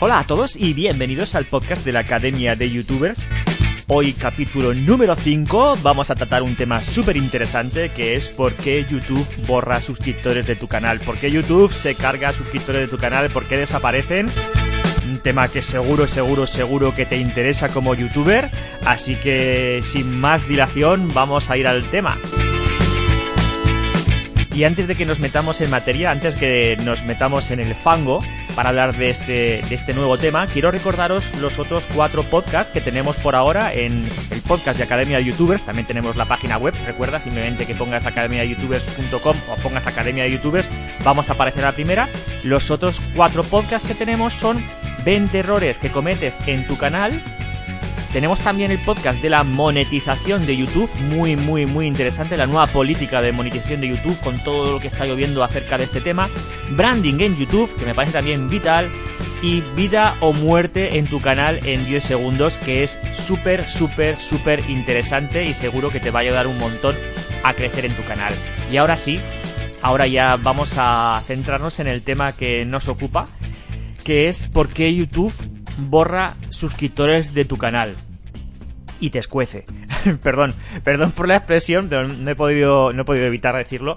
Hola a todos y bienvenidos al podcast de la Academia de Youtubers. Hoy capítulo número 5 vamos a tratar un tema súper interesante que es por qué YouTube borra suscriptores de tu canal, por qué YouTube se carga suscriptores de tu canal, por qué desaparecen. Un tema que seguro, seguro, seguro que te interesa como youtuber, así que sin más dilación vamos a ir al tema. Y antes de que nos metamos en materia, antes que nos metamos en el fango, para hablar de este, de este nuevo tema, quiero recordaros los otros cuatro podcasts que tenemos por ahora en el podcast de Academia de Youtubers. También tenemos la página web, recuerda simplemente que pongas academiayoutubers.com o pongas Academia de Youtubers, vamos a aparecer a la primera. Los otros cuatro podcasts que tenemos son 20 errores que cometes en tu canal tenemos también el podcast de la monetización de YouTube, muy, muy, muy interesante, la nueva política de monetización de YouTube con todo lo que está lloviendo acerca de este tema. Branding en YouTube, que me parece también vital. Y vida o muerte en tu canal en 10 segundos, que es súper, súper, súper interesante y seguro que te va a ayudar un montón a crecer en tu canal. Y ahora sí, ahora ya vamos a centrarnos en el tema que nos ocupa, que es por qué YouTube borra suscriptores de tu canal y te escuece. perdón, perdón por la expresión, no he podido, no he podido evitar decirlo.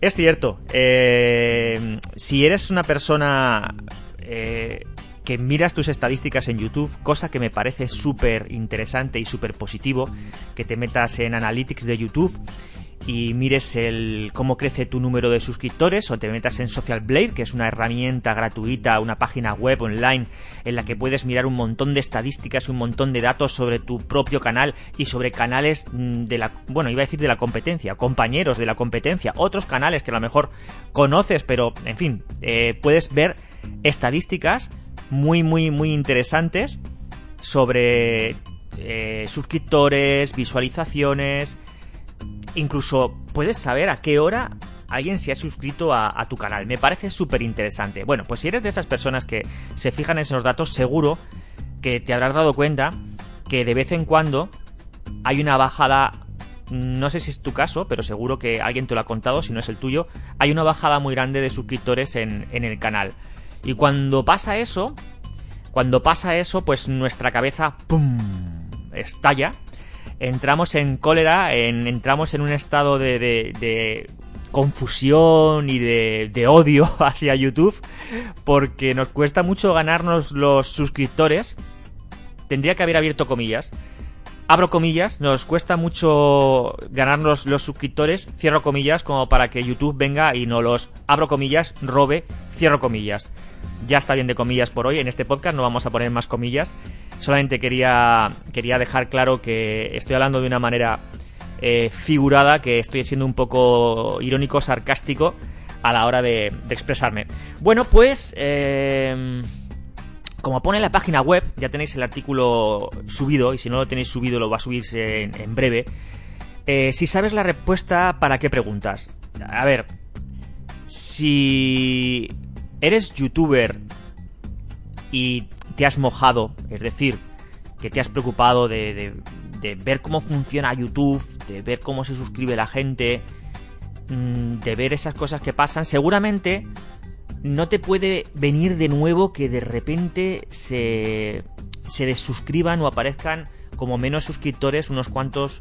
Es cierto, eh, si eres una persona eh, que miras tus estadísticas en YouTube, cosa que me parece súper interesante y súper positivo, que te metas en Analytics de YouTube y mires el cómo crece tu número de suscriptores o te metas en Social Blade, que es una herramienta gratuita, una página web online en la que puedes mirar un montón de estadísticas, un montón de datos sobre tu propio canal y sobre canales mm, de la, bueno, iba a decir de la competencia, compañeros de la competencia, otros canales que a lo mejor conoces, pero en fin, eh, puedes ver estadísticas muy, muy, muy interesantes sobre eh, suscriptores, visualizaciones, incluso puedes saber a qué hora alguien se ha suscrito a, tu canal. Me parece súper interesante. Bueno, pues si eres de esas personas que se fijan en esos datos, seguro que te habrás dado cuenta que de vez en cuando hay una bajada, no sé si es tu caso, pero seguro que alguien te lo ha contado, si no es el tuyo, hay una bajada muy grande de suscriptores en, en el canal. Y cuando pasa eso, cuando pasa eso, pues nuestra cabeza, ¡pum!, estalla entramos en cólera, entramos en un estado de, confusión y de, de, odio hacia YouTube porque nos cuesta mucho ganarnos los suscriptores. Tendría que haber abierto comillas. Abro comillas, nos cuesta mucho ganarnos los suscriptores, cierro comillas, como para que YouTube venga y no los abro comillas, robe, cierro comillas. Ya está bien de comillas por hoy, en este podcast no vamos a poner más comillas. Solamente quería, quería dejar claro que estoy hablando de una manera eh, figurada, que estoy siendo un poco irónico, sarcástico a la hora de, expresarme. Bueno, pues... Eh, como pone la página web, ya tenéis el artículo subido, y si no lo tenéis subido lo va a subirse en, breve. Eh, si sabes la respuesta, ¿para qué preguntas? A ver, si eres youtuber y te has mojado, es decir, que te has preocupado de, ver cómo funciona YouTube, de ver cómo se suscribe la gente, mm, de ver esas cosas que pasan, seguramente no te puede venir de nuevo que de repente se, se desuscriban o aparezcan como menos suscriptores unos cuantos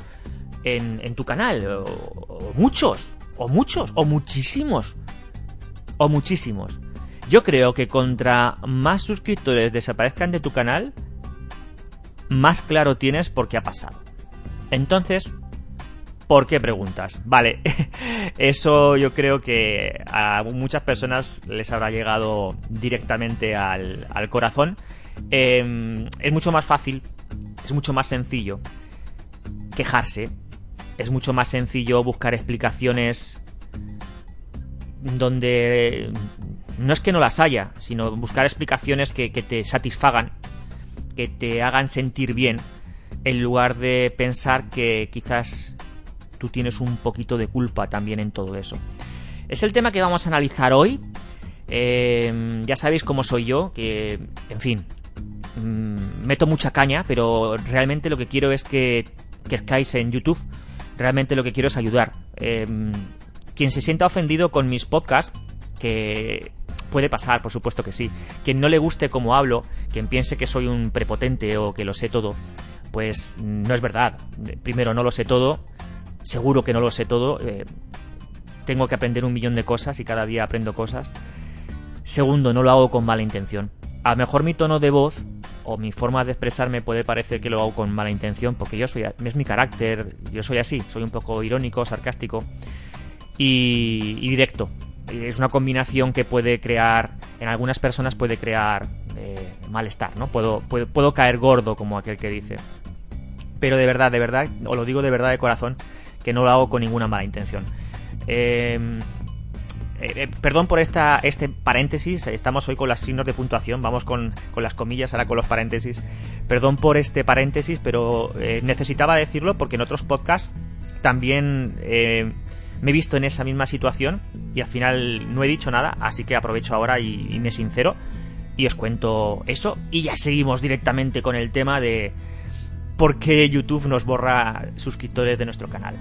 en, tu canal, o muchos, o muchos, o muchísimos, o muchísimos. Yo creo que contra más suscriptores desaparezcan de tu canal, más claro tienes por qué ha pasado. Entonces, ¿por qué preguntas? Vale, eso yo creo que a muchas personas les habrá llegado directamente al, corazón. Em, es mucho más fácil, es mucho más sencillo quejarse, es mucho más sencillo buscar explicaciones donde no es que no las haya, sino buscar explicaciones que, te satisfagan, que te hagan sentir bien, en lugar de pensar que quizás tú tienes un poquito de culpa también en todo eso. Es el tema que vamos a analizar hoy. Em, ya sabéis cómo soy yo, que, en fin, mm, meto mucha caña, pero realmente lo que quiero es que crezcáis en YouTube. Realmente lo que quiero es ayudar. Em, Quien se sienta ofendido con mis podcasts, que puede pasar, por supuesto que sí. Quien no le guste cómo hablo, quien piense que soy un prepotente o que lo sé todo, pues no es verdad. Primero, no lo sé todo. Seguro que no lo sé todo. Eh, tengo que aprender un millón de cosas y cada día aprendo cosas. Segundo, no lo hago con mala intención. A lo mejor mi tono de voz o mi forma de expresarme puede parecer que lo hago con mala intención, porque yo soy, es mi carácter, yo soy así, soy un poco irónico, sarcástico y, directo. Es una combinación que puede crear, en algunas personas puede crear eh, malestar, ¿no? Puedo, puedo, puedo caer gordo, como aquel que dice. Pero de verdad, de verdad, o lo digo de verdad de corazón, que no lo hago con ninguna mala intención. Eh, eh, eh, perdón por esta, este paréntesis, estamos hoy con las signos de puntuación, vamos con, las comillas, ahora con los paréntesis. Perdón por este paréntesis, pero eh, necesitaba decirlo porque en otros podcasts también me he visto en esa misma situación y al final no he dicho nada, así que aprovecho ahora y, me sincero y os cuento eso y ya seguimos directamente con el tema de por qué YouTube nos borra suscriptores de nuestro canal.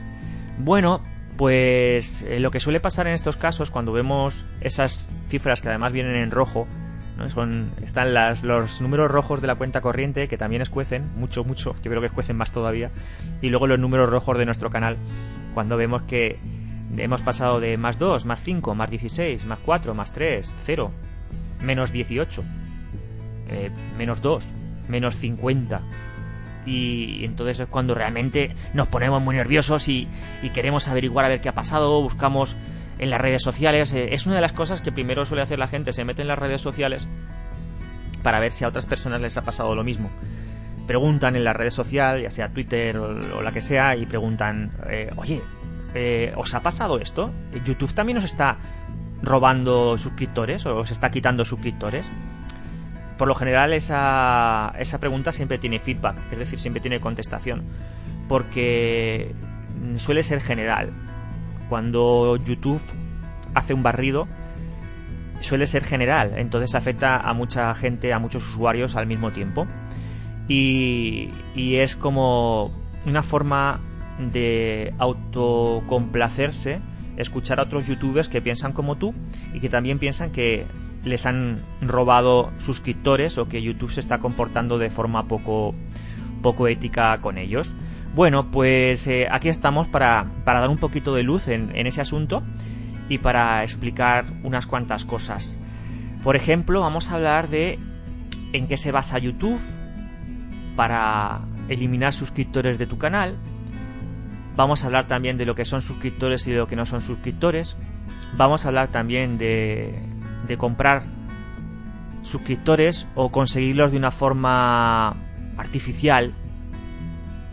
Bueno, pues eh, lo que suele pasar en estos casos cuando vemos esas cifras que además vienen en rojo. Son, están los números rojos de la cuenta corriente que también escuecen, mucho, mucho, yo creo que escuecen más todavía, y luego los números rojos de nuestro canal, cuando vemos que hemos pasado de más 2, más 5, más 16, más 4, más 3, 0, menos 18, eh, menos 2, menos 50, y entonces es cuando realmente nos ponemos muy nerviosos y, queremos averiguar a ver qué ha pasado, buscamos en las redes sociales. Eh, es una de las cosas que primero suele hacer la gente, se mete en las redes sociales para ver si a otras personas les ha pasado lo mismo. Preguntan en la red social, ya sea Twitter o, la que sea, y preguntan, eh, oye, eh, ¿os ha pasado esto? ¿YouTube también os está robando suscriptores o os está quitando suscriptores? por lo general esa, esa pregunta siempre tiene feedback, es decir, siempre tiene contestación, porque suele ser general. Cuando YouTube hace un barrido, suele ser general, entonces afecta a mucha gente, a muchos usuarios al mismo tiempo. Y, y es como una forma de autocomplacerse escuchar a otros youtubers que piensan como tú y que también piensan que les han robado suscriptores o que YouTube se está comportando de forma poco, poco ética con ellos. Bueno, pues eh, aquí estamos para, dar un poquito de luz en, ese asunto y para explicar unas cuantas cosas. Por ejemplo, vamos a hablar de en qué se basa YouTube para eliminar suscriptores de tu canal. Vamos a hablar también de lo que son suscriptores y de lo que no son suscriptores. Vamos a hablar también de de comprar suscriptores o conseguirlos de una forma artificial,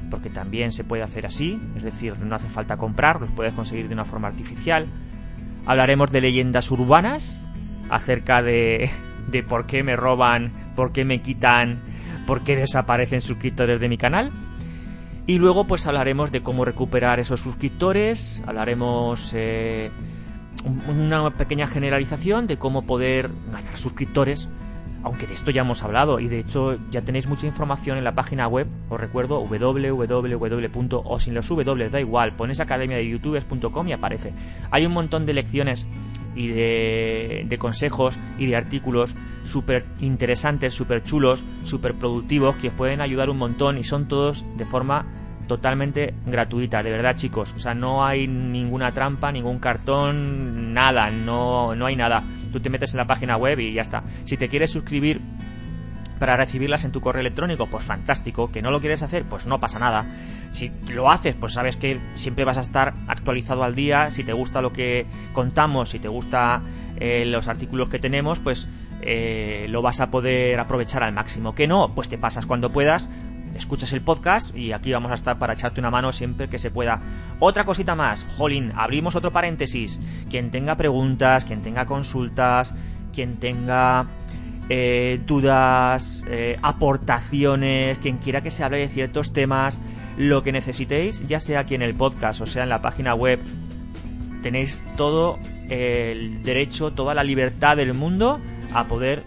porque también se puede hacer así, es decir, no hace falta comprar, los puedes conseguir de una forma artificial. Hablaremos de leyendas urbanas, acerca de, de por qué me roban, por qué me quitan, por qué desaparecen suscriptores de mi canal. Y luego pues hablaremos de cómo recuperar esos suscriptores, hablaremos eh, una pequeña generalización de cómo poder ganar suscriptores, aunque de esto ya hemos hablado y de hecho ya tenéis mucha información en la página web, os recuerdo www. o sin los w da igual, pones academia de youtubers.com y aparece. Hay un montón de lecciones y de, de consejos y de artículos súper interesantes, súper chulos, súper productivos que os pueden ayudar un montón y son todos de forma totalmente gratuita, de verdad chicos, o sea, no hay ninguna trampa, ningún cartón, nada, no, no hay nada. Tú te metes en la página web y ya está. Si te quieres suscribir para recibirlas en tu correo electrónico, pues fantástico. Que no lo quieres hacer, pues no pasa nada. Si lo haces, pues sabes que siempre vas a estar actualizado al día. Si te gusta lo que contamos, si te gusta eh, los artículos que tenemos, pues eh, lo vas a poder aprovechar al máximo. Que no, pues te pasas cuando puedas escuchas el podcast y aquí vamos a estar para echarte una mano siempre que se pueda. Otra cosita más, Jolín, abrimos otro paréntesis. Quien tenga preguntas, quien tenga consultas, quien tenga eh, dudas, eh, aportaciones, quien quiera que se hable de ciertos temas, lo que necesitéis, ya sea aquí en el podcast o sea en la página web, tenéis todo el derecho, toda la libertad del mundo a poder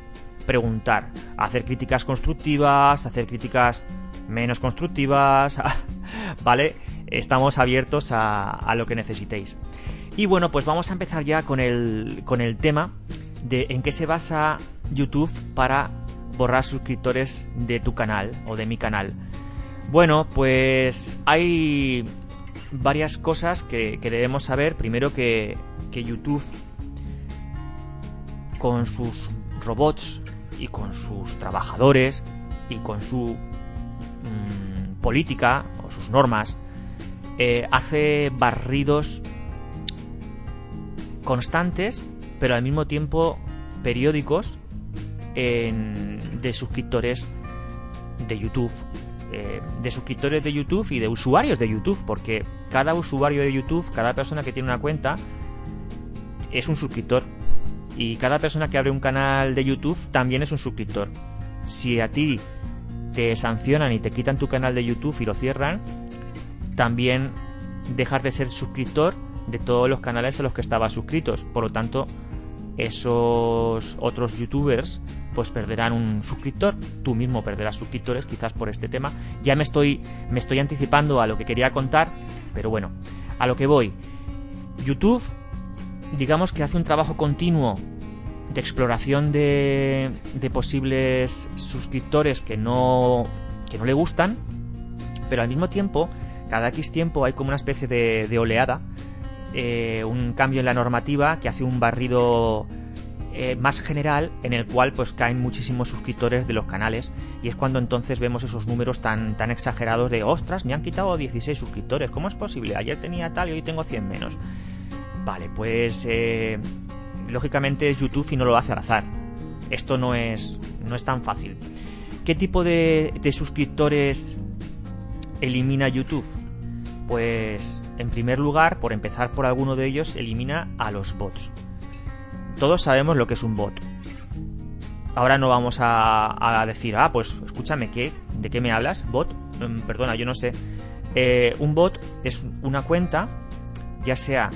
preguntar, hacer críticas constructivas, hacer críticas menos constructivas, ¿vale? Estamos abiertos a, lo que necesitéis. Y bueno, pues vamos a empezar ya con el, con el tema de en qué se basa YouTube para borrar suscriptores de tu canal o de mi canal. Bueno, pues hay varias cosas que, debemos saber. Primero que, YouTube, con sus robots y con sus trabajadores y con su política o sus normas, eh, hace barridos constantes, pero al mismo tiempo periódicos de suscriptores de YouTube. Eh, de suscriptores de YouTube y de usuarios de YouTube, porque cada usuario de YouTube, cada persona que tiene una cuenta, es un suscriptor. Y cada persona que abre un canal de YouTube también es un suscriptor. Si a ti te sancionan y te quitan tu canal de YouTube y lo cierran, también dejas de ser suscriptor de todos los canales a los que estabas suscritos. Por lo tanto, esos otros youtubers pues perderán un suscriptor, tú mismo perderás suscriptores quizás por este tema. Ya me estoy me estoy anticipando a lo que quería contar, pero bueno, a lo que voy. YouTube digamos que hace un trabajo continuo de exploración de, de posibles suscriptores que no que no le gustan, pero al mismo tiempo, cada X tiempo hay como una especie de, oleada eh, un cambio en la normativa que hace un barrido eh, más general en el cual pues caen muchísimos suscriptores de los canales y es cuando entonces vemos esos números tan, tan exagerados de ostras, me han quitado 16 suscriptores, ¿cómo es posible? Ayer tenía tal y hoy tengo 100 menos. Vale, pues eh, lógicamente YouTube y no lo hace al azar. Esto no es, no es tan fácil. ¿Qué tipo de, de suscriptores elimina YouTube? Pues en primer lugar, por empezar por alguno de ellos, elimina a los bots. Todos sabemos lo que es un bot. Ahora no vamos a, decir, ah, pues escúchame, ¿qué? ¿de qué me hablas? ¿Bot? Mm, perdona, yo no sé. Eh, un bot es una cuenta, ya sea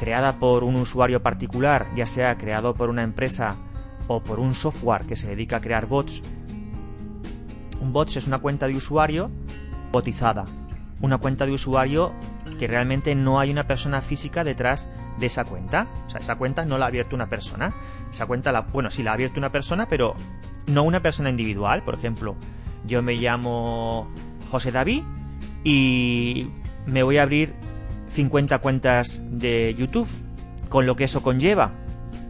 creada por un usuario particular, ya sea creado por una empresa o por un software que se dedica a crear bots. Un bot es una cuenta de usuario botizada, una cuenta de usuario que realmente no hay una persona física detrás de esa cuenta. O sea, esa cuenta no la ha abierto una persona. Esa cuenta, la, bueno, sí la ha abierto una persona, pero no una persona individual. Por ejemplo, yo me llamo José David y me voy a abrir 50 cuentas de YouTube, con lo que eso conlleva.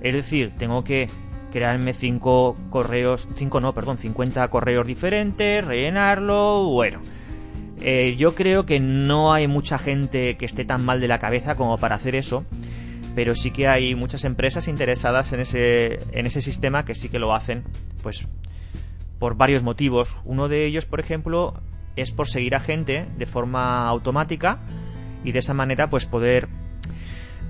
Es decir, tengo que crearme 5 correos, 5 no, perdón, 50 correos diferentes, rellenarlo, bueno eh, yo creo que no hay mucha gente que esté tan mal de la cabeza como para hacer eso, pero sí que hay muchas empresas interesadas en ese, en ese sistema que sí que lo hacen, pues por varios motivos. Uno de ellos, por ejemplo, es por seguir a gente de forma automática y de esa manera pues poder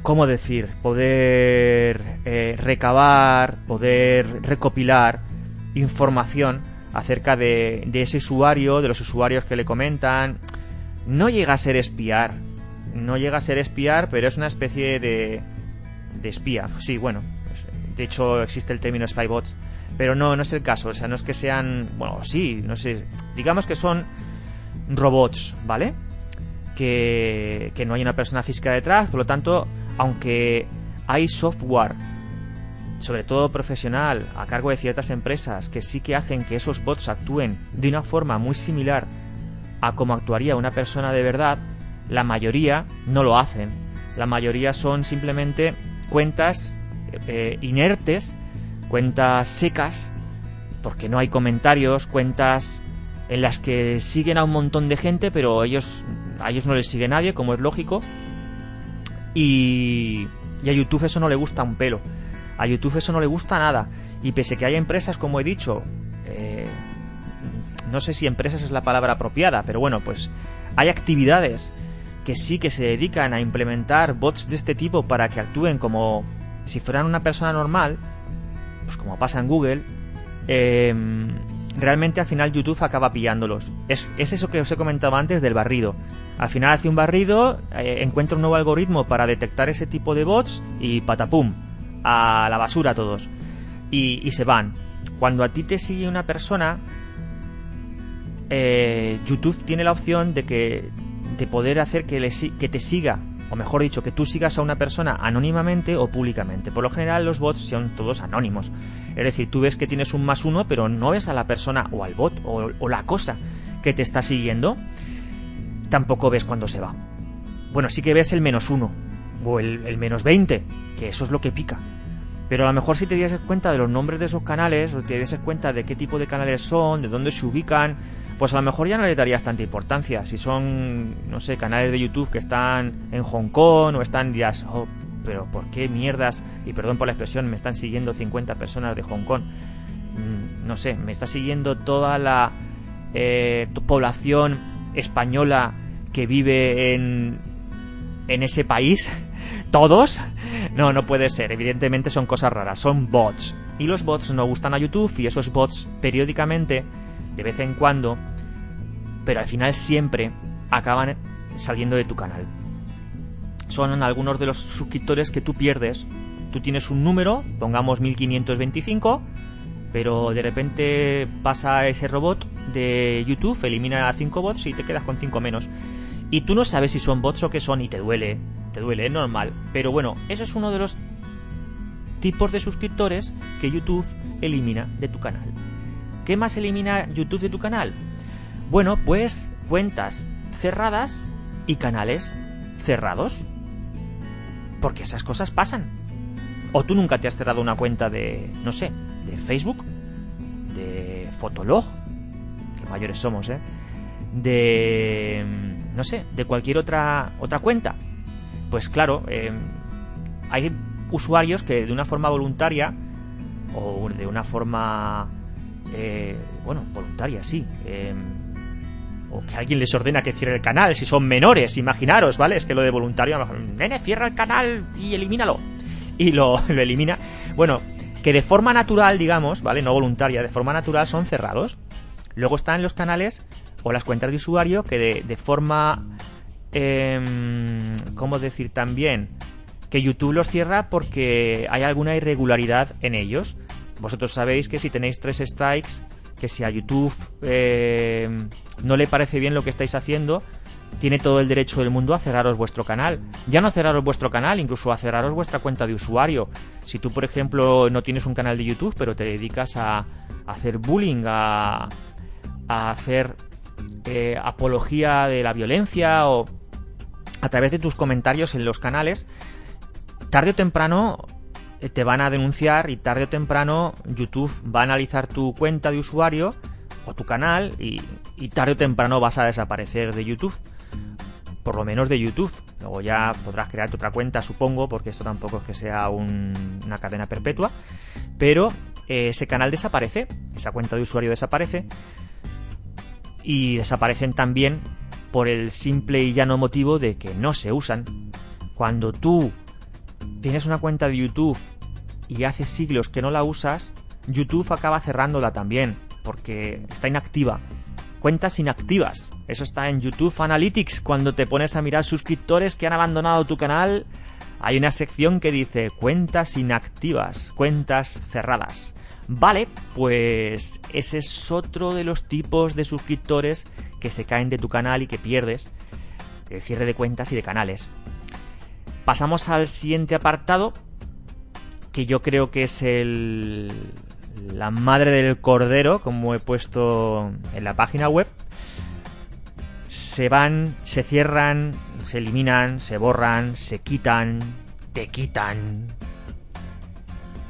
¿cómo decir? Poder eh, recabar, poder recopilar información acerca de, ese usuario, de los usuarios que le comentan. No llega a ser espiar, no llega a ser espiar, pero es una especie de, de espía. Sí, bueno, pues, de hecho existe el término spybot, pero no, no es el caso. O sea, no es que sean, bueno, sí, no sé, digamos que son robots, ¿vale? Que, no hay una persona física detrás, por lo tanto, aunque hay software sobre todo profesional, a cargo de ciertas empresas que sí que hacen que esos bots actúen de una forma muy similar a como actuaría una persona de verdad, la mayoría no lo hacen. La mayoría son simplemente cuentas eh, inertes, cuentas secas, porque no hay comentarios, cuentas en las que siguen a un montón de gente, pero ellos, a ellos no les sigue nadie, como es lógico. Y, y a YouTube eso no le gusta un pelo. A YouTube eso no le gusta nada. Y pese que hay empresas, como he dicho, eh, no sé si empresas es la palabra apropiada, pero bueno, pues hay actividades que sí que se dedican a implementar bots de este tipo para que actúen como si fueran una persona normal, pues como pasa en Google, em, realmente al final YouTube acaba pillándolos. Es, eso que os he comentado antes del barrido. Al final hace un barrido, eh, encuentra un nuevo algoritmo para detectar ese tipo de bots y patapum, a la basura todos. Y, se van. Cuando a ti te sigue una persona, eh, YouTube tiene la opción de que de poder hacer que, le, que te siga o mejor dicho, que tú sigas a una persona anónimamente o públicamente. Por lo general los bots son todos anónimos. Es decir, tú ves que tienes un más uno, pero no ves a la persona o al bot o, la cosa que te está siguiendo. Tampoco ves cuando se va. Bueno, sí que ves el menos uno o el, menos 20, que eso es lo que pica. Pero a lo mejor si te dieras cuenta de los nombres de esos canales, o te dieras cuenta de qué tipo de canales son, de dónde se ubican, pues a lo mejor ya no le darías tanta importancia. Si son, no sé, canales de YouTube que están en Hong Kong o están días, oh, pero ¿por qué mierdas? Y perdón por la expresión, me están siguiendo 50 personas de Hong Kong. Mm, no sé, me está siguiendo toda la eh, población española que vive en, en ese país. ¿Todos? No, no puede ser. Evidentemente son cosas raras. Son bots. Y los bots no gustan a YouTube y esos bots periódicamente, de vez en cuando, pero al final siempre acaban saliendo de tu canal. Son algunos de los suscriptores que tú pierdes. Tú tienes un número, pongamos 1525, pero de repente pasa ese robot de YouTube, elimina a 5 bots y te quedas con 5 menos. Y tú no sabes si son bots o qué son y te duele, te duele, es normal. Pero bueno, eso es uno de los tipos de suscriptores que YouTube elimina de tu canal. ¿Qué más elimina YouTube de tu canal? Bueno, pues cuentas cerradas y canales cerrados. Porque esas cosas pasan. O tú nunca te has cerrado una cuenta de, no sé, de Facebook, de Fotolog, que mayores somos, ¿eh? De, no sé, de cualquier otra, otra cuenta. Pues claro, eh, hay usuarios que de una forma voluntaria o de una forma, eh, bueno, voluntaria, sí, eh, o que alguien les ordena que cierre el canal, si son menores, imaginaros, ¿vale? Es que lo de voluntario, a lo mejor, nene, cierra el canal y elimínalo. Y lo, lo elimina. Bueno, que de forma natural, digamos, ¿vale? No voluntaria, de forma natural son cerrados. Luego están los canales o las cuentas de usuario que de, de forma... Eh, ¿Cómo decir también? Que YouTube los cierra porque hay alguna irregularidad en ellos. Vosotros sabéis que si tenéis tres strikes que si a YouTube eh, no le parece bien lo que estáis haciendo, tiene todo el derecho del mundo a cerraros vuestro canal. Ya no cerraros vuestro canal, incluso a cerraros vuestra cuenta de usuario. Si tú, por ejemplo, no tienes un canal de YouTube, pero te dedicas a, hacer bullying, a, hacer eh, apología de la violencia o a través de tus comentarios en los canales, tarde o temprano te van a denunciar y tarde o temprano YouTube va a analizar tu cuenta de usuario o tu canal y, tarde o temprano vas a desaparecer de YouTube. Por lo menos de YouTube. Luego ya podrás crearte otra cuenta, supongo, porque esto tampoco es que sea una cadena perpetua. Pero eh, ese canal desaparece, esa cuenta de usuario desaparece. Y desaparecen también por el simple y llano motivo de que no se usan. Cuando tú tienes una cuenta de YouTube y hace siglos que no la usas, YouTube acaba cerrándola también, porque está inactiva. Cuentas inactivas. Eso está en YouTube Analytics. Cuando te pones a mirar suscriptores que han abandonado tu canal, hay una sección que dice cuentas inactivas, cuentas cerradas. Vale, pues ese es otro de los tipos de suscriptores que se caen de tu canal y que pierdes. El cierre de cuentas y de canales. Pasamos al siguiente apartado, que yo creo que es el la madre del cordero, como he puesto en la página web. Se van, se cierran, se eliminan, se borran, se quitan, te quitan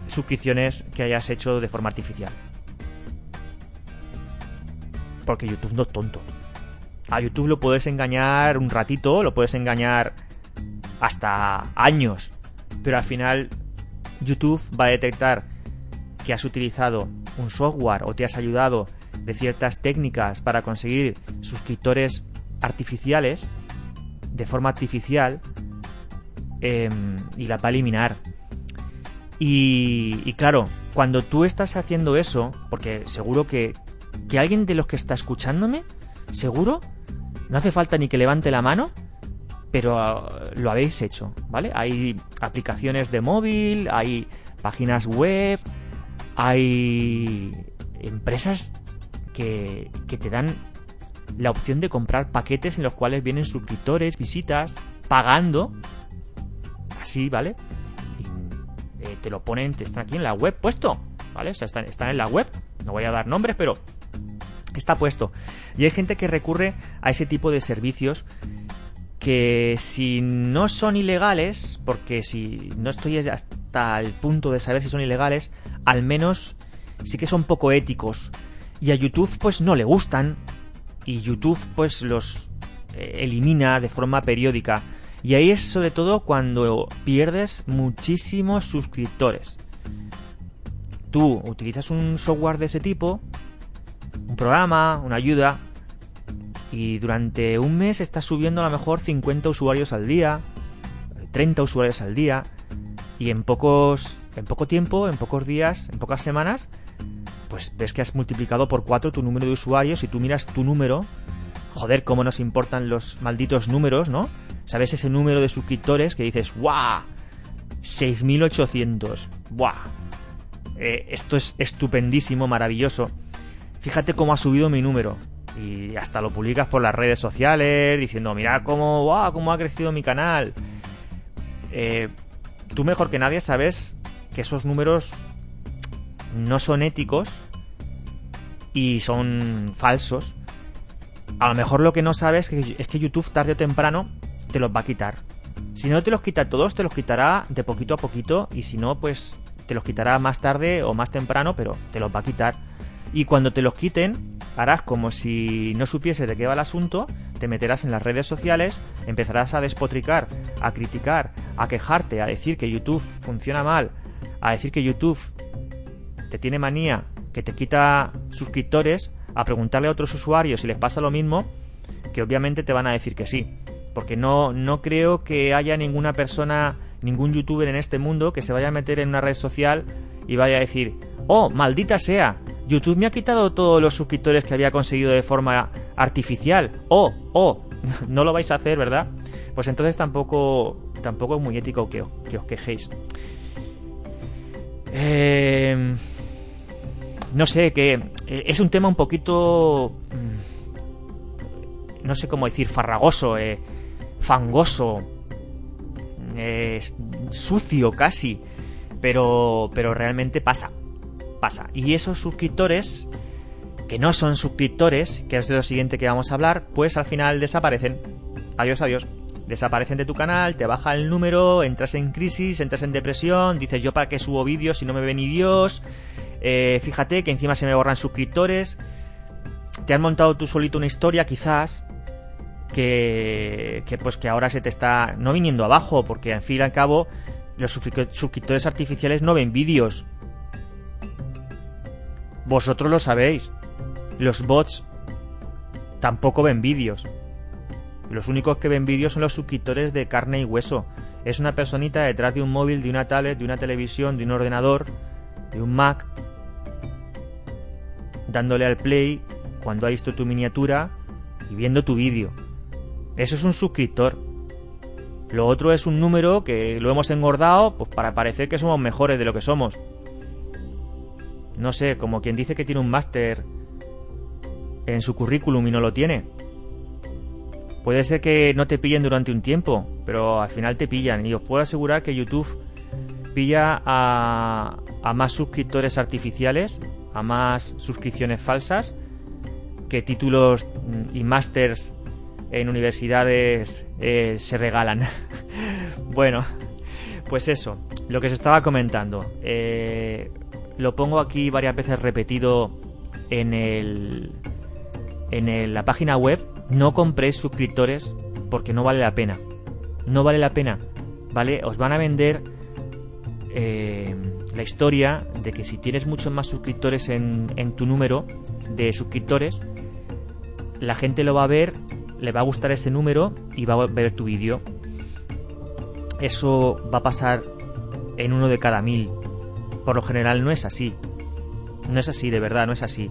suscripciones que hayas hecho de forma artificial. Porque YouTube no es tonto. A YouTube lo puedes engañar un ratito, lo puedes engañar hasta años. Pero al final YouTube va a detectar que has utilizado un software o te has ayudado de ciertas técnicas para conseguir suscriptores artificiales de forma artificial em, y la va a eliminar. Y, y, claro, cuando tú estás haciendo eso, porque seguro que, que alguien de los que está escuchándome, seguro, no hace falta ni que levante la mano, pero uh, lo habéis hecho, ¿vale? Hay aplicaciones de móvil, hay páginas web, hay empresas que, que te dan la opción de comprar paquetes en los cuales vienen suscriptores, visitas, pagando así, ¿vale? Y, eh, te lo ponen, están aquí en la web puesto, ¿vale? O sea, están, están en la web, no voy a dar nombres, pero está puesto. Y hay gente que recurre a ese tipo de servicios que si no son ilegales, porque si no estoy hasta el punto de saber si son ilegales, al menos sí que son poco éticos. Y a YouTube pues no le gustan. Y YouTube pues los eh, elimina de forma periódica. Y ahí es sobre todo cuando pierdes muchísimos suscriptores. Tú utilizas un software de ese tipo, un programa, una ayuda, y durante un mes estás subiendo a lo mejor 50 usuarios al día, 30 usuarios al día, y en pocos, en poco tiempo, en pocos días, en pocas semanas, pues ves que has multiplicado por 4 tu número de usuarios y tú miras tu número. Joder, cómo nos importan los malditos números, ¿no? ¿Sabes ese número de suscriptores que dices, ¡guau! 6.800. ¡Buah! Eh, esto es estupendísimo, maravilloso. Fíjate cómo ha subido mi número. Y hasta lo publicas por las redes sociales diciendo, mira cómo, wow, cómo ha crecido mi canal. Eh, tú mejor que nadie sabes que esos números no son éticos y son falsos. A lo mejor lo que no sabes es que YouTube tarde o temprano te los va a quitar. Si no te los quita todos, te los quitará de poquito a poquito y si no, pues te los quitará más tarde o más temprano, pero te los va a quitar. Y cuando te los quiten, harás como si no supieses de qué va el asunto, te meterás en las redes sociales, empezarás a despotricar, a criticar, a quejarte, a decir que YouTube funciona mal, a decir que YouTube te tiene manía, que te quita suscriptores, a preguntarle a otros usuarios si les pasa lo mismo, que obviamente te van a decir que sí. Porque no, no creo que haya ninguna persona, ningún youtuber en este mundo que se vaya a meter en una red social y vaya a decir, oh, maldita sea, YouTube me ha quitado todos los suscriptores que había conseguido de forma artificial. Oh, oh, no lo vais a hacer, ¿verdad? Pues entonces tampoco, tampoco es muy ético que, os quejéis. Eh, no sé, que eh, es un tema un poquito... Mm, no sé cómo decir, farragoso, eh, fangoso, sucio casi, pero, pero realmente pasa pasa. Y esos suscriptores, que no son suscriptores, que es lo siguiente que vamos a hablar, pues al final desaparecen. Adiós, adiós. Desaparecen de tu canal, te baja el número, entras en crisis, entras en depresión, dices yo para qué subo vídeos si no me ve ni Dios. Eh, fíjate que encima se me borran suscriptores. Te has montado tú solito una historia, quizás, que, que pues que ahora se te está no viniendo abajo, porque al fin y al cabo los suscriptores artificiales no ven vídeos, vosotros lo sabéis. Los bots tampoco ven vídeos. Los únicos que ven vídeos son los suscriptores de carne y hueso. Es una personita detrás de un móvil, de una tablet, de una televisión, de un ordenador, de un Mac, dándole al play cuando ha visto tu miniatura y viendo tu vídeo. Eso es un suscriptor. Lo otro es un número que lo hemos engordado pues para parecer que somos mejores de lo que somos no sé, como quien dice que tiene un máster en su currículum y no lo tiene. Puede ser que no te pillen durante un tiempo, pero al final te pillan. Y os puedo asegurar que YouTube pilla a, más suscriptores artificiales, a más suscripciones falsas, que títulos y másters en universidades eh, se regalan. bueno, pues eso, lo que se estaba comentando. Eh, lo pongo aquí varias veces repetido en el en la página web. No compréis suscriptores porque no vale la pena. No vale la pena. ¿Vale? Os van a vender eh, la historia de que si tienes muchos más suscriptores en, en tu número de suscriptores, la gente lo va a ver, le va a gustar ese número y va a ver tu vídeo. Eso va a pasar en uno de cada mil por lo general no es así. No es así, de verdad, no es así.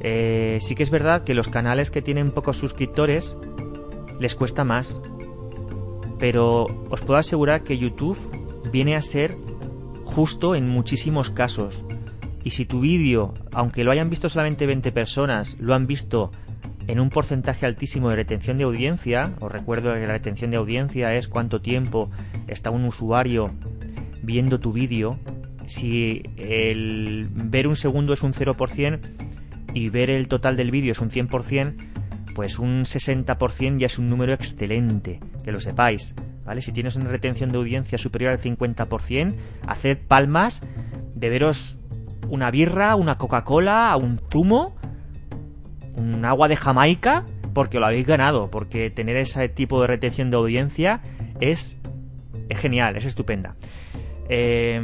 Eh, sí que es verdad que los canales que tienen pocos suscriptores les cuesta más. Pero os puedo asegurar que YouTube viene a ser justo en muchísimos casos. Y si tu vídeo, aunque lo hayan visto solamente 20 personas, lo han visto en un porcentaje altísimo de retención de audiencia, os recuerdo que la retención de audiencia es cuánto tiempo está un usuario viendo tu vídeo, si el ver un segundo es un 0% y ver el total del vídeo es un 100%, pues un 60% ya es un número excelente, que lo sepáis. ¿Vale? Si tienes una retención de audiencia superior al 50%, haced palmas, beberos una birra, una Coca-Cola, un zumo, un agua de Jamaica, porque lo habéis ganado, porque tener ese tipo de retención de audiencia es, es genial, es estupenda. Eh,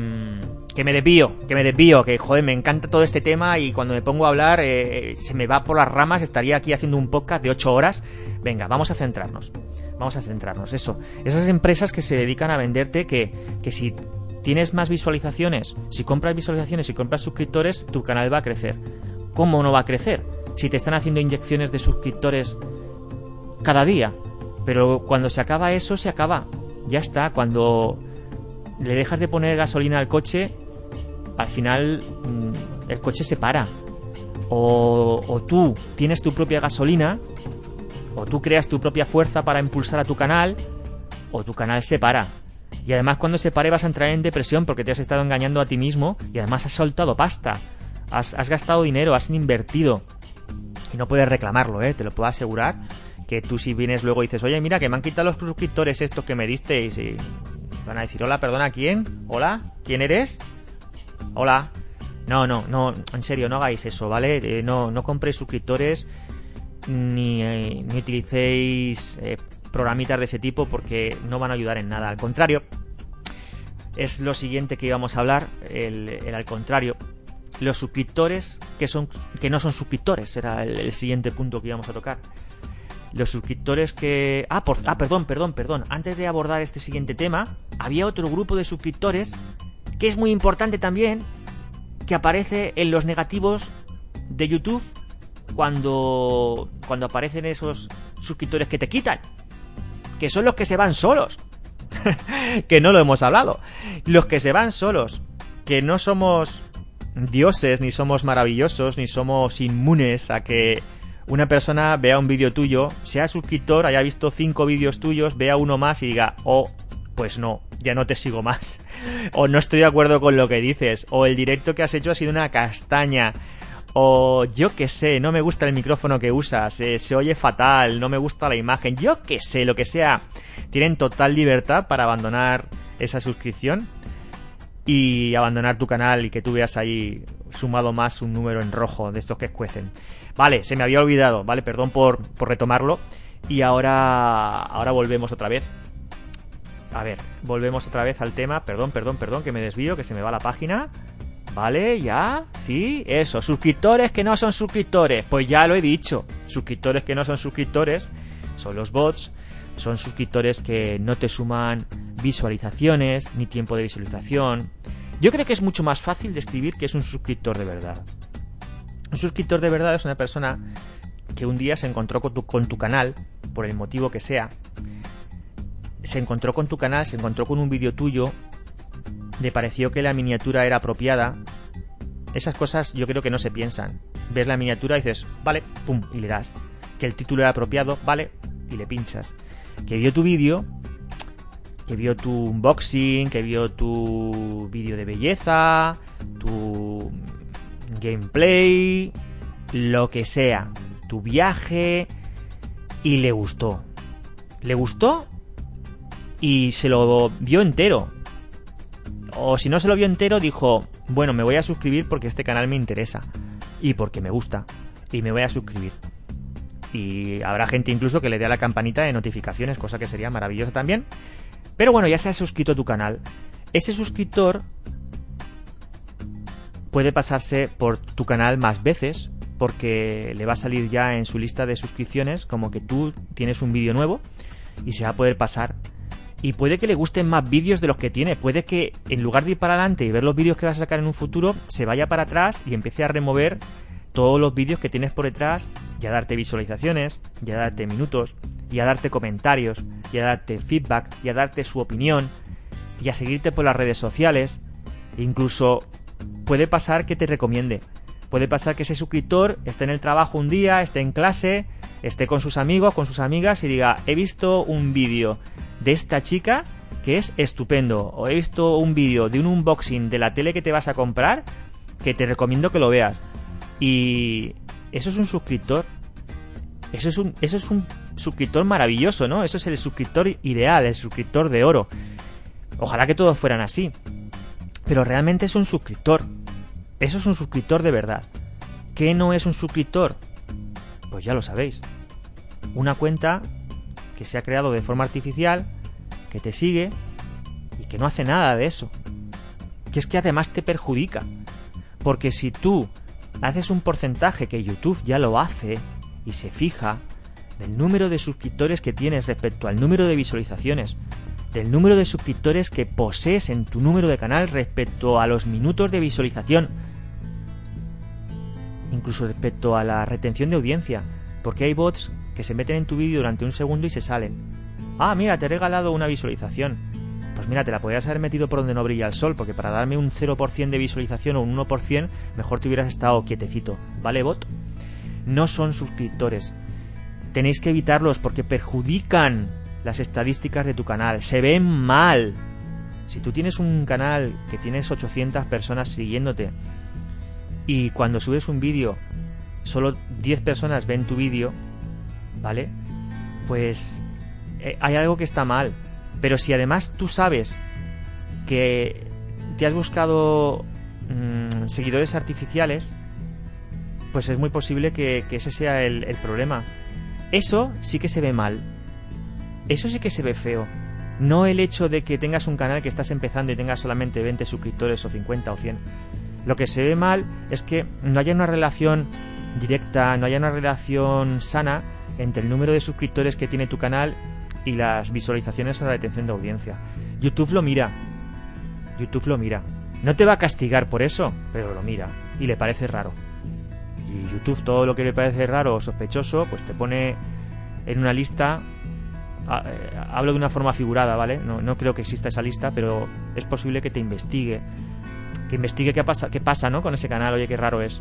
que me desvío, que me desvío, que joder, me encanta todo este tema y cuando me pongo a hablar eh, se me va por las ramas, estaría aquí haciendo un podcast de 8 horas. Venga, vamos a centrarnos. Vamos a centrarnos, eso. Esas empresas que se dedican a venderte que, que si tienes más visualizaciones, si compras visualizaciones, si compras suscriptores, tu canal va a crecer. ¿Cómo no va a crecer? Si te están haciendo inyecciones de suscriptores cada día. Pero cuando se acaba eso, se acaba. Ya está. Cuando le dejas de poner gasolina al coche, al final mm, el coche se para. O, o tú tienes tu propia gasolina, o tú creas tu propia fuerza para impulsar a tu canal, o tu canal se para. Y además cuando se pare vas a entrar en depresión porque te has estado engañando a ti mismo y además has soltado pasta. Has, gastado dinero, has invertido. Y no puedes reclamarlo, ¿eh? Te lo puedo asegurar. Que tú si vienes luego y dices, oye, mira, que me han quitado los suscriptores estos que me disteis. Y van a decir, hola, perdona, ¿quién? ¿Hola? ¿Quién eres? Hola. No, no, no, en serio, no hagáis eso, ¿vale? Eh, no, no compréis suscriptores ni, eh, ni utilicéis eh, programitas de ese tipo porque no van a ayudar en nada. Al contrario, es lo siguiente que íbamos a hablar, el, el al contrario. Los suscriptores que, son, que no son suscriptores, era el, el siguiente punto que íbamos a tocar los suscriptores que... Ah, por... ah, perdón, perdón, perdón. Antes de abordar este siguiente tema, había otro grupo de suscriptores que es muy importante también, que aparece en los negativos de YouTube cuando, cuando aparecen esos suscriptores que te quitan. Que son los que se van solos. que no lo hemos hablado. Los que se van solos. Que no somos dioses, ni somos maravillosos, ni somos inmunes a que una persona vea un vídeo tuyo, sea suscriptor, haya visto cinco vídeos tuyos, vea uno más y diga, oh, pues no, ya no te sigo más. o no estoy de acuerdo con lo que dices. O el directo que has hecho ha sido una castaña. O yo qué sé, no me gusta el micrófono que usas, eh, se oye fatal, no me gusta la imagen, yo qué sé, lo que sea. Tienen total libertad para abandonar esa suscripción y abandonar tu canal y que tú veas ahí sumado más un número en rojo de estos que escuecen. Vale, se me había olvidado, vale, perdón por, por retomarlo. Y ahora, ahora volvemos otra vez. A ver, volvemos otra vez al tema. Perdón, perdón, perdón, que me desvío, que se me va la página. Vale, ya, sí, eso. Suscriptores que no son suscriptores. Pues ya lo he dicho. Suscriptores que no son suscriptores son los bots. Son suscriptores que no te suman visualizaciones ni tiempo de visualización. Yo creo que es mucho más fácil describir que es un suscriptor de verdad. Un suscriptor de verdad es una persona que un día se encontró con tu, canal, por el motivo que sea, se encontró con tu canal, se encontró con un vídeo tuyo, le pareció que la miniatura era apropiada. Esas cosas yo creo que no se piensan. Ves la miniatura y dices, vale, pum, y le das. Que el título era apropiado, vale, y le pinchas. Que vio tu vídeo, que vio tu unboxing, que vio tu vídeo de belleza, tu gameplay, lo que sea, tu viaje, y le gustó. Le gustó y se lo vio entero. O si no se lo vio entero, dijo, bueno, me voy a suscribir porque este canal me interesa y porque me gusta y me voy a suscribir. Y habrá gente incluso que le dé a la campanita de notificaciones, cosa que sería maravillosa también. Pero bueno, ya se ha suscrito a tu canal. Ese suscriptor puede pasarse por tu canal más veces porque le va a salir ya en su lista de suscripciones como que tú tienes un vídeo nuevo y se va a poder pasar. Y puede que le gusten más vídeos de los que tiene. Puede que en lugar de ir para adelante y ver los vídeos que vas a sacar en un futuro, se vaya para atrás y empiece a remover todos los vídeos que tienes por detrás y a darte visualizaciones, y a darte minutos, y a darte comentarios, y a darte feedback, y a darte su opinión, y a seguirte por las redes sociales. incluso puede pasar que te recomiende. Puede pasar que ese suscriptor esté en el trabajo un día, esté en clase, esté con sus amigos, con sus amigas y diga, he visto un vídeo de esta chica que es estupendo. O he visto un vídeo de un unboxing de la tele que te vas a comprar que te recomiendo que lo veas. Y eso es un suscriptor. Eso es un, eso es un suscriptor maravilloso, ¿no? Eso es el suscriptor ideal, el suscriptor de oro. Ojalá que todos fueran así. Pero realmente es un suscriptor. Eso es un suscriptor de verdad. ¿Qué no es un suscriptor? Pues ya lo sabéis. Una cuenta que se ha creado de forma artificial, que te sigue y que no hace nada de eso. Que es que además te perjudica. Porque si tú haces un porcentaje que YouTube ya lo hace y se fija del número de suscriptores que tienes respecto al número de visualizaciones, del número de suscriptores que posees en tu número de canal respecto a los minutos de visualización, incluso respecto a la retención de audiencia, porque hay bots que se meten en tu vídeo durante un segundo y se salen. Ah, mira, te he regalado una visualización. Pues mira, te la podrías haber metido por donde no brilla el sol, porque para darme un 0% de visualización o un 1%, mejor te hubieras estado quietecito. ¿Vale, bot? No son suscriptores. Tenéis que evitarlos porque perjudican las estadísticas de tu canal. Se ven mal. Si tú tienes un canal que tienes 800 personas siguiéndote y cuando subes un vídeo solo 10 personas ven tu vídeo, ¿vale? Pues eh, hay algo que está mal. Pero si además tú sabes que te has buscado mm, seguidores artificiales, pues es muy posible que, ese sea el, el problema. Eso sí que se ve mal. Eso sí que se ve feo. No el hecho de que tengas un canal que estás empezando y tengas solamente 20 suscriptores o 50 o 100. Lo que se ve mal es que no haya una relación directa, no haya una relación sana entre el número de suscriptores que tiene tu canal y las visualizaciones o la detención de audiencia. YouTube lo mira. YouTube lo mira. No te va a castigar por eso, pero lo mira y le parece raro. Y YouTube todo lo que le parece raro o sospechoso, pues te pone en una lista. Eh, hablo de una forma figurada, ¿vale? No, creo que exista esa lista, pero es posible que te investigue. Que investigue qué pasa, qué pasa, ¿no? Con ese canal, oye, qué raro es.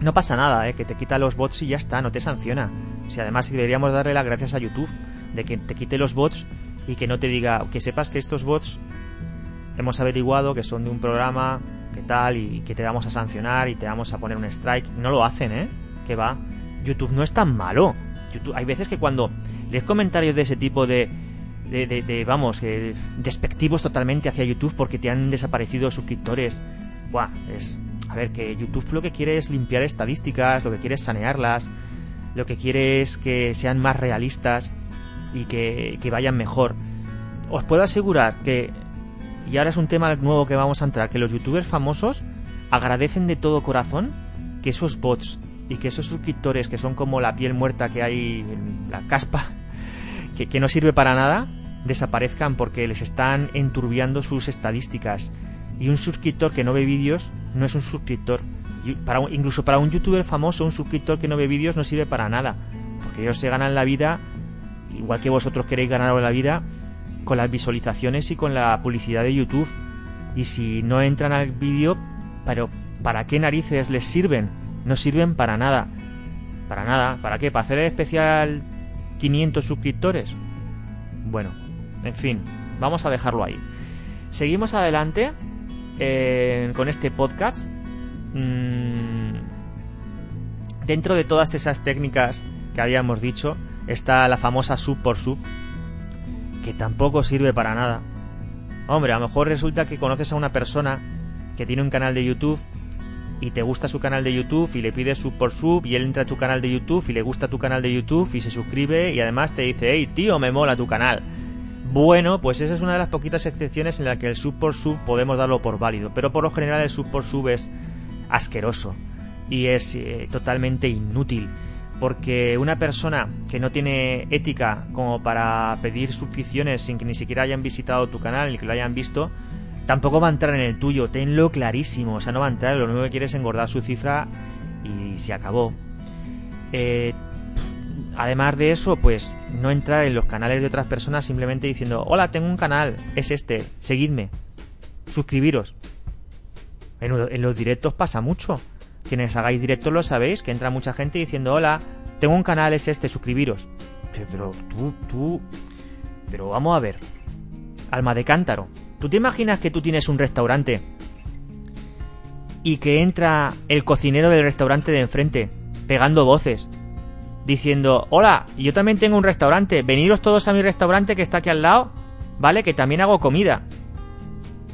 No pasa nada, ¿eh? Que te quita los bots y ya está, no te sanciona. Si además deberíamos darle las gracias a YouTube de que te quite los bots y que no te diga, que sepas que estos bots hemos averiguado que son de un programa, que tal, y que te vamos a sancionar y te vamos a poner un strike. No lo hacen, ¿eh? Que va. YouTube no es tan malo. YouTube, hay veces que cuando lees comentarios de ese tipo de, de, de, vamos, despectivos totalmente hacia YouTube porque te han desaparecido suscriptores, buah, es... A ver, que YouTube lo que quiere es limpiar estadísticas, lo que quiere es sanearlas, lo que quiere es que sean más realistas y que, vayan mejor. Os puedo asegurar que, y ahora es un tema nuevo que vamos a entrar, que los youtubers famosos agradecen de todo corazón que esos bots y que esos suscriptores que son como la piel muerta que hay en la caspa, que, no sirve para nada, desaparezcan porque les están enturbiando sus estadísticas. Y un suscriptor que no ve vídeos no es un suscriptor. Para incluso para un youtuber famoso, un suscriptor que no ve vídeos no sirve para nada. Porque ellos se ganan la vida igual que vosotros queréis ganar la vida, con las visualizaciones y con la publicidad de YouTube. Y si no entran al vídeo, pero ¿para qué narices les sirven? No sirven para nada. Para nada. ¿Para qué? ¿Para hacer el especial 500 suscriptores? Bueno, en fin, vamos a dejarlo ahí. Seguimos adelante eh, con este podcast. Mm, dentro de todas esas técnicas que habíamos dicho, está la famosa sub por sub, que tampoco sirve para nada. Hombre, a lo mejor resulta que conoces a una persona que tiene un canal de YouTube y te gusta su canal de YouTube y le pides sub por sub y él entra a tu canal de YouTube y le gusta tu canal de YouTube y se suscribe y además te dice, hey tío, me mola tu canal. Bueno, pues esa es una de las poquitas excepciones en la que el sub por sub podemos darlo por válido, pero por lo general el sub por sub es asqueroso y es eh, totalmente inútil porque una persona que no tiene ética como para pedir suscripciones sin que ni siquiera hayan visitado tu canal ni que lo hayan visto, tampoco va a entrar en el tuyo, tenlo clarísimo, o sea, no va a entrar, lo único que quiere es engordar su cifra y se acabó. Eh, además de eso, pues no entrar en los canales de otras personas simplemente diciendo, hola, tengo un canal, es este, seguidme, suscribiros. En, en los directos pasa mucho quienes hagáis directos lo sabéis, que entra mucha gente diciendo, hola, tengo un canal, es este, suscribiros. Pero, tú, tú... Pero vamos a ver. alma de cántaro. ¿Tú te imaginas que tú tienes un restaurante y que entra el cocinero del restaurante de enfrente pegando voces diciendo, hola, yo también tengo un restaurante, veniros todos a mi restaurante que está aquí al lado, ¿vale? Que también hago comida.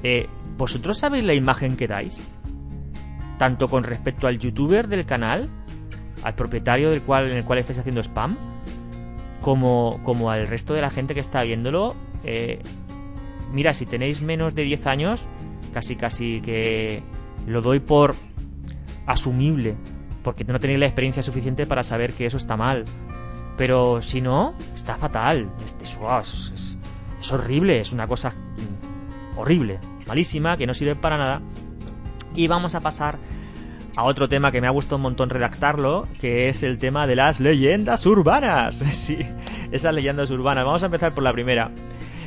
Eh, ¿Vosotros sabéis la imagen que dais? Tanto con respecto al youtuber del canal, al propietario del cual, en el cual estáis haciendo spam, como, como al resto de la gente que está viéndolo. Eh, mira, si tenéis menos de 10 años, casi casi que lo doy por asumible, porque no tenéis la experiencia suficiente para saber que eso está mal. Pero si no, está fatal. Es, es, es horrible, es una cosa horrible, malísima, que no sirve para nada. Y vamos a pasar a otro tema que me ha gustado un montón redactarlo, que es el tema de las leyendas urbanas. Sí, esas leyendas urbanas. Vamos a empezar por la primera.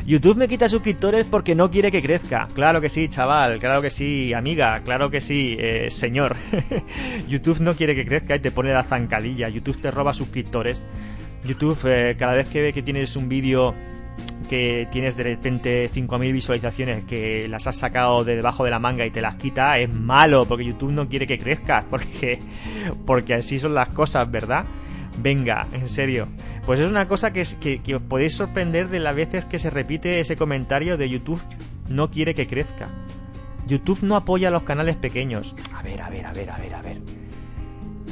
YouTube me quita suscriptores porque no quiere que crezca. Claro que sí, chaval, claro que sí, amiga, claro que sí, eh, señor. YouTube no quiere que crezca y te pone la zancadilla. YouTube te roba suscriptores. YouTube, eh, cada vez que ve que tienes un vídeo que tienes de repente 5.000 visualizaciones que las has sacado de debajo de la manga y te las quita, es malo, porque YouTube no quiere que crezcas, porque, porque así son las cosas, ¿verdad? Venga, en serio. Pues es una cosa que, que, os podéis sorprender de las veces que se repite ese comentario de YouTube no quiere que crezca. YouTube no apoya a los canales pequeños. A ver, a ver, a ver, a ver, a ver.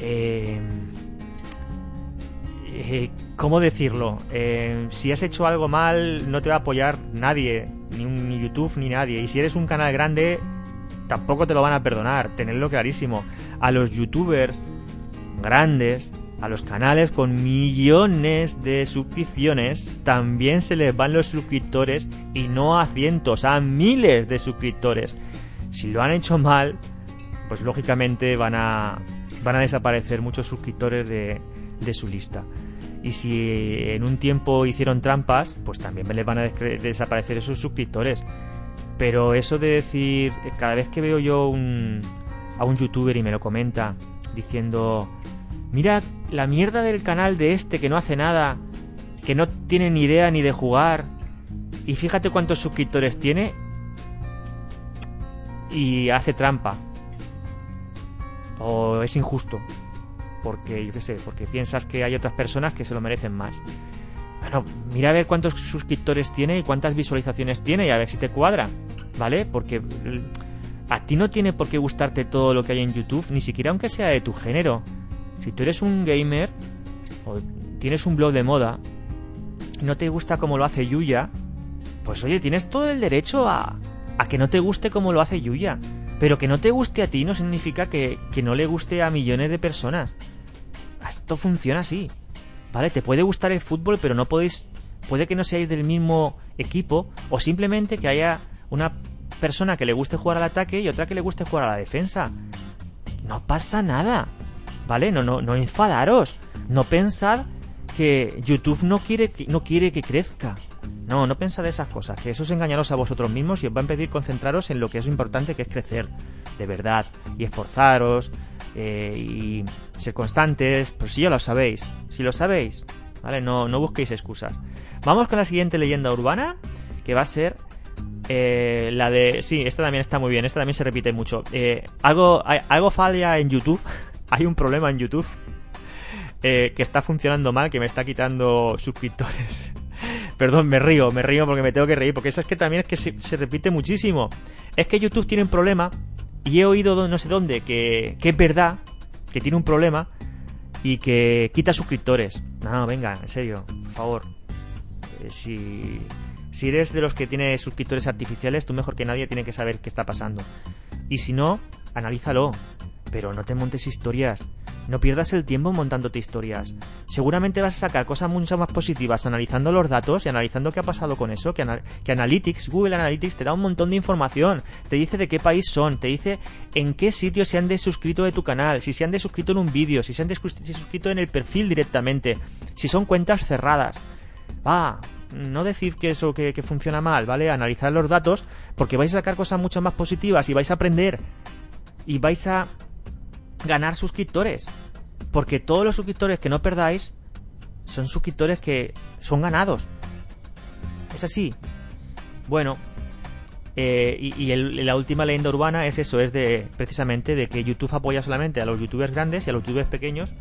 Eh, eh, ¿Cómo decirlo? Eh, si has hecho algo mal, no te va a apoyar nadie, ni, YouTube ni nadie. Y si eres un canal grande, tampoco te lo van a perdonar, tenedlo clarísimo. A los youtubers grandes a los canales con millones de suscripciones también se les van los suscriptores y no a cientos, a miles de suscriptores. Si lo han hecho mal, pues lógicamente van a, van a desaparecer muchos suscriptores de, de su lista. Y si en un tiempo hicieron trampas, pues también les van a desaparecer esos suscriptores. Pero eso de decir, cada vez que veo yo un, a un youtuber y me lo comenta, diciendo, Mira la mierda del canal de este que no hace nada, que no tiene ni idea ni de jugar. Y fíjate cuántos suscriptores tiene. Y hace trampa. O es injusto. Porque, yo qué sé, porque piensas que hay otras personas que se lo merecen más. Bueno, mira a ver cuántos suscriptores tiene y cuántas visualizaciones tiene y a ver si te cuadra. ¿Vale? Porque a ti no tiene por qué gustarte todo lo que hay en YouTube, ni siquiera aunque sea de tu género. Si tú eres un gamer o tienes un blog de moda y no te gusta como lo hace Yuya, pues oye, tienes todo el derecho a, a que no te guste como lo hace Yuya. Pero que no te guste a ti no significa que, que no le guste a millones de personas. Esto funciona así. ¿Vale? Te puede gustar el fútbol, pero no podéis. Puede que no seáis del mismo equipo, o simplemente que haya una persona que le guste jugar al ataque y otra que le guste jugar a la defensa. No pasa nada. ¿Vale? No, no, no enfadaros. No pensad que YouTube no quiere, no quiere que crezca. No, no pensad esas cosas, que eso es engañaros a vosotros mismos y os va a impedir concentraros en lo que es importante, que es crecer, de verdad, y esforzaros, eh, y ser constantes, pues si ya lo sabéis, si lo sabéis, ¿vale? No, no busquéis excusas. Vamos con la siguiente leyenda urbana, que va a ser eh, la de... Sí, esta también está muy bien, esta también se repite mucho. Eh, algo, algo falla en YouTube hay un problema en YouTube eh, que está funcionando mal, que me está quitando suscriptores. Perdón, me río, me río porque me tengo que reír, porque eso es que también es que se, repite muchísimo. Es que YouTube tiene un problema, y he oído no sé dónde que, que es verdad, que tiene un problema, y que quita suscriptores. No, venga, en serio, por favor. Eh, si, si eres de los que tiene suscriptores artificiales, tú mejor que nadie tiene que saber qué está pasando. Y si no, analízalo. Pero no te montes historias. No pierdas el tiempo montándote historias. Seguramente vas a sacar cosas mucho más positivas analizando los datos y analizando qué ha pasado con eso. Que, que, Analytics, Google Analytics, te da un montón de información. Te dice de qué país son, te dice en qué sitio se han desuscrito de tu canal, si se han desuscrito en un vídeo, si se han desuscrito en el perfil directamente, si son cuentas cerradas. Va, no decid que eso que, que funciona mal, ¿vale? Analizar los datos porque vais a sacar cosas mucho más positivas y vais a aprender. Y vais a ganar suscriptores. Porque todos los suscriptores que no perdáis son suscriptores que son ganados. Es así. Bueno, eh, y, la última leyenda urbana es eso, es de precisamente de que YouTube apoya solamente a los youtubers grandes y a los youtubers pequeños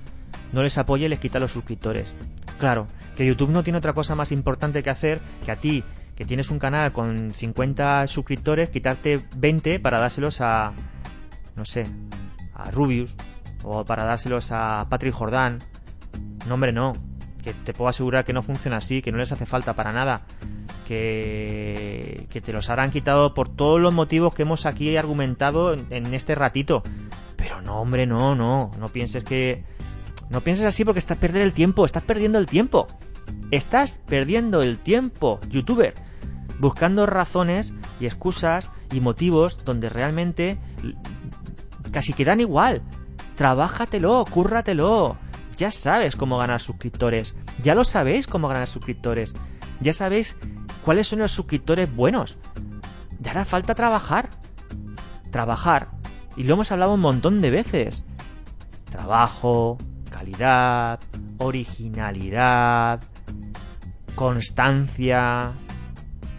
no les apoya y les quita los suscriptores. Claro, que YouTube no tiene otra cosa más importante que hacer que a ti, que tienes un canal con 50 suscriptores, quitarte 20 para dárselos a, no sé, a Rubius o para dárselos a Patrick Jordan. No, hombre, no. Que te puedo asegurar que no funciona así, que no les hace falta para nada. Que, que te los habrán quitado por todos los motivos que hemos aquí argumentado en este ratito. Pero no, hombre, no, no. No pienses que no pienses así porque estás perdiendo el tiempo, estás perdiendo el tiempo. Estás perdiendo el tiempo, youtuber, buscando razones y excusas y motivos donde realmente casi quedan igual. Trabájatelo, cúrratelo. Ya sabes cómo ganar suscriptores. Ya lo sabéis cómo ganar suscriptores. Ya sabéis cuáles son los suscriptores buenos. Ya hará falta trabajar. Trabajar. Y lo hemos hablado un montón de veces. Trabajo, calidad, originalidad, constancia,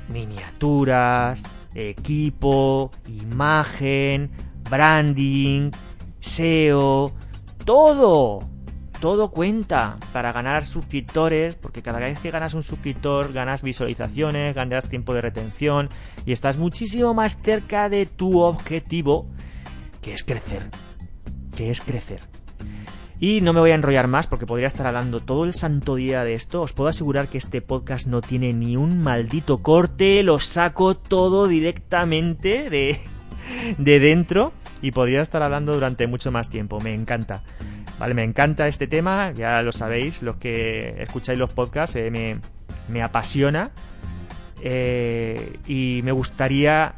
miniaturas, equipo, imagen, branding, SEO, todo. Todo cuenta para ganar suscriptores, porque cada vez que ganas un suscriptor ganas visualizaciones, ganas tiempo de retención y estás muchísimo más cerca de tu objetivo, que es crecer. Que es crecer. Y no me voy a enrollar más porque podría estar hablando todo el santo día de esto. Os puedo asegurar que este podcast no tiene ni un maldito corte. Lo saco todo directamente de, de dentro y podría estar hablando durante mucho más tiempo. Me encanta. Vale, me encanta este tema. Ya lo sabéis, los que escucháis los podcasts, eh, me, me, apasiona. Eh, y me gustaría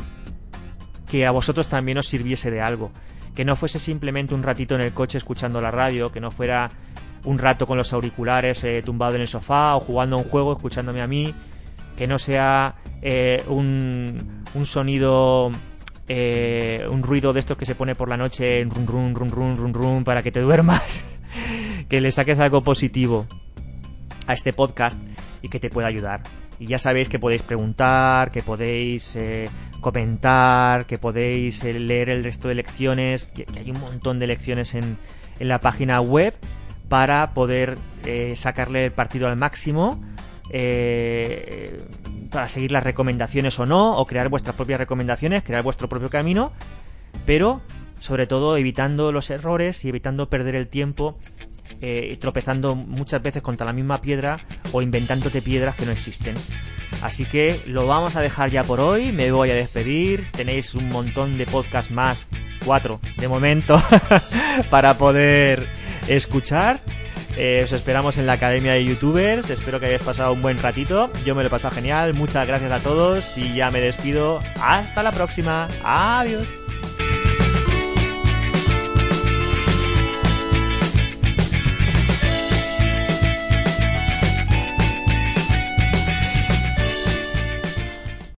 que a vosotros también os sirviese de algo que no fuese simplemente un ratito en el coche escuchando la radio, que no fuera un rato con los auriculares eh, tumbado en el sofá o jugando a un juego escuchándome a mí, que no sea eh, un, un, sonido, eh, un ruido de estos que se pone por la noche, run run run run run run para que te duermas, que le saques algo positivo a este podcast y que te pueda ayudar. Y ya sabéis que podéis preguntar, que podéis eh, comentar, que podéis eh, leer el resto de lecciones, que, hay un montón de lecciones en, en la página web para poder eh, sacarle el partido al máximo, para seguir las recomendaciones o no, o crear vuestras propias recomendaciones, crear vuestro propio camino, pero sobre todo evitando los errores y evitando perder el tiempo eh, tropezando muchas veces contra la misma piedra o inventándote piedras que no existen. Así que lo vamos a dejar ya por hoy, me voy a despedir, tenéis un montón de podcasts más, cuatro de momento, para poder escuchar. Eh, os esperamos en la Academia de Youtubers. Espero que hayáis pasado un buen ratito. Yo me lo he pasado genial. Muchas gracias a todos y ya me despido. Hasta la próxima. Adiós.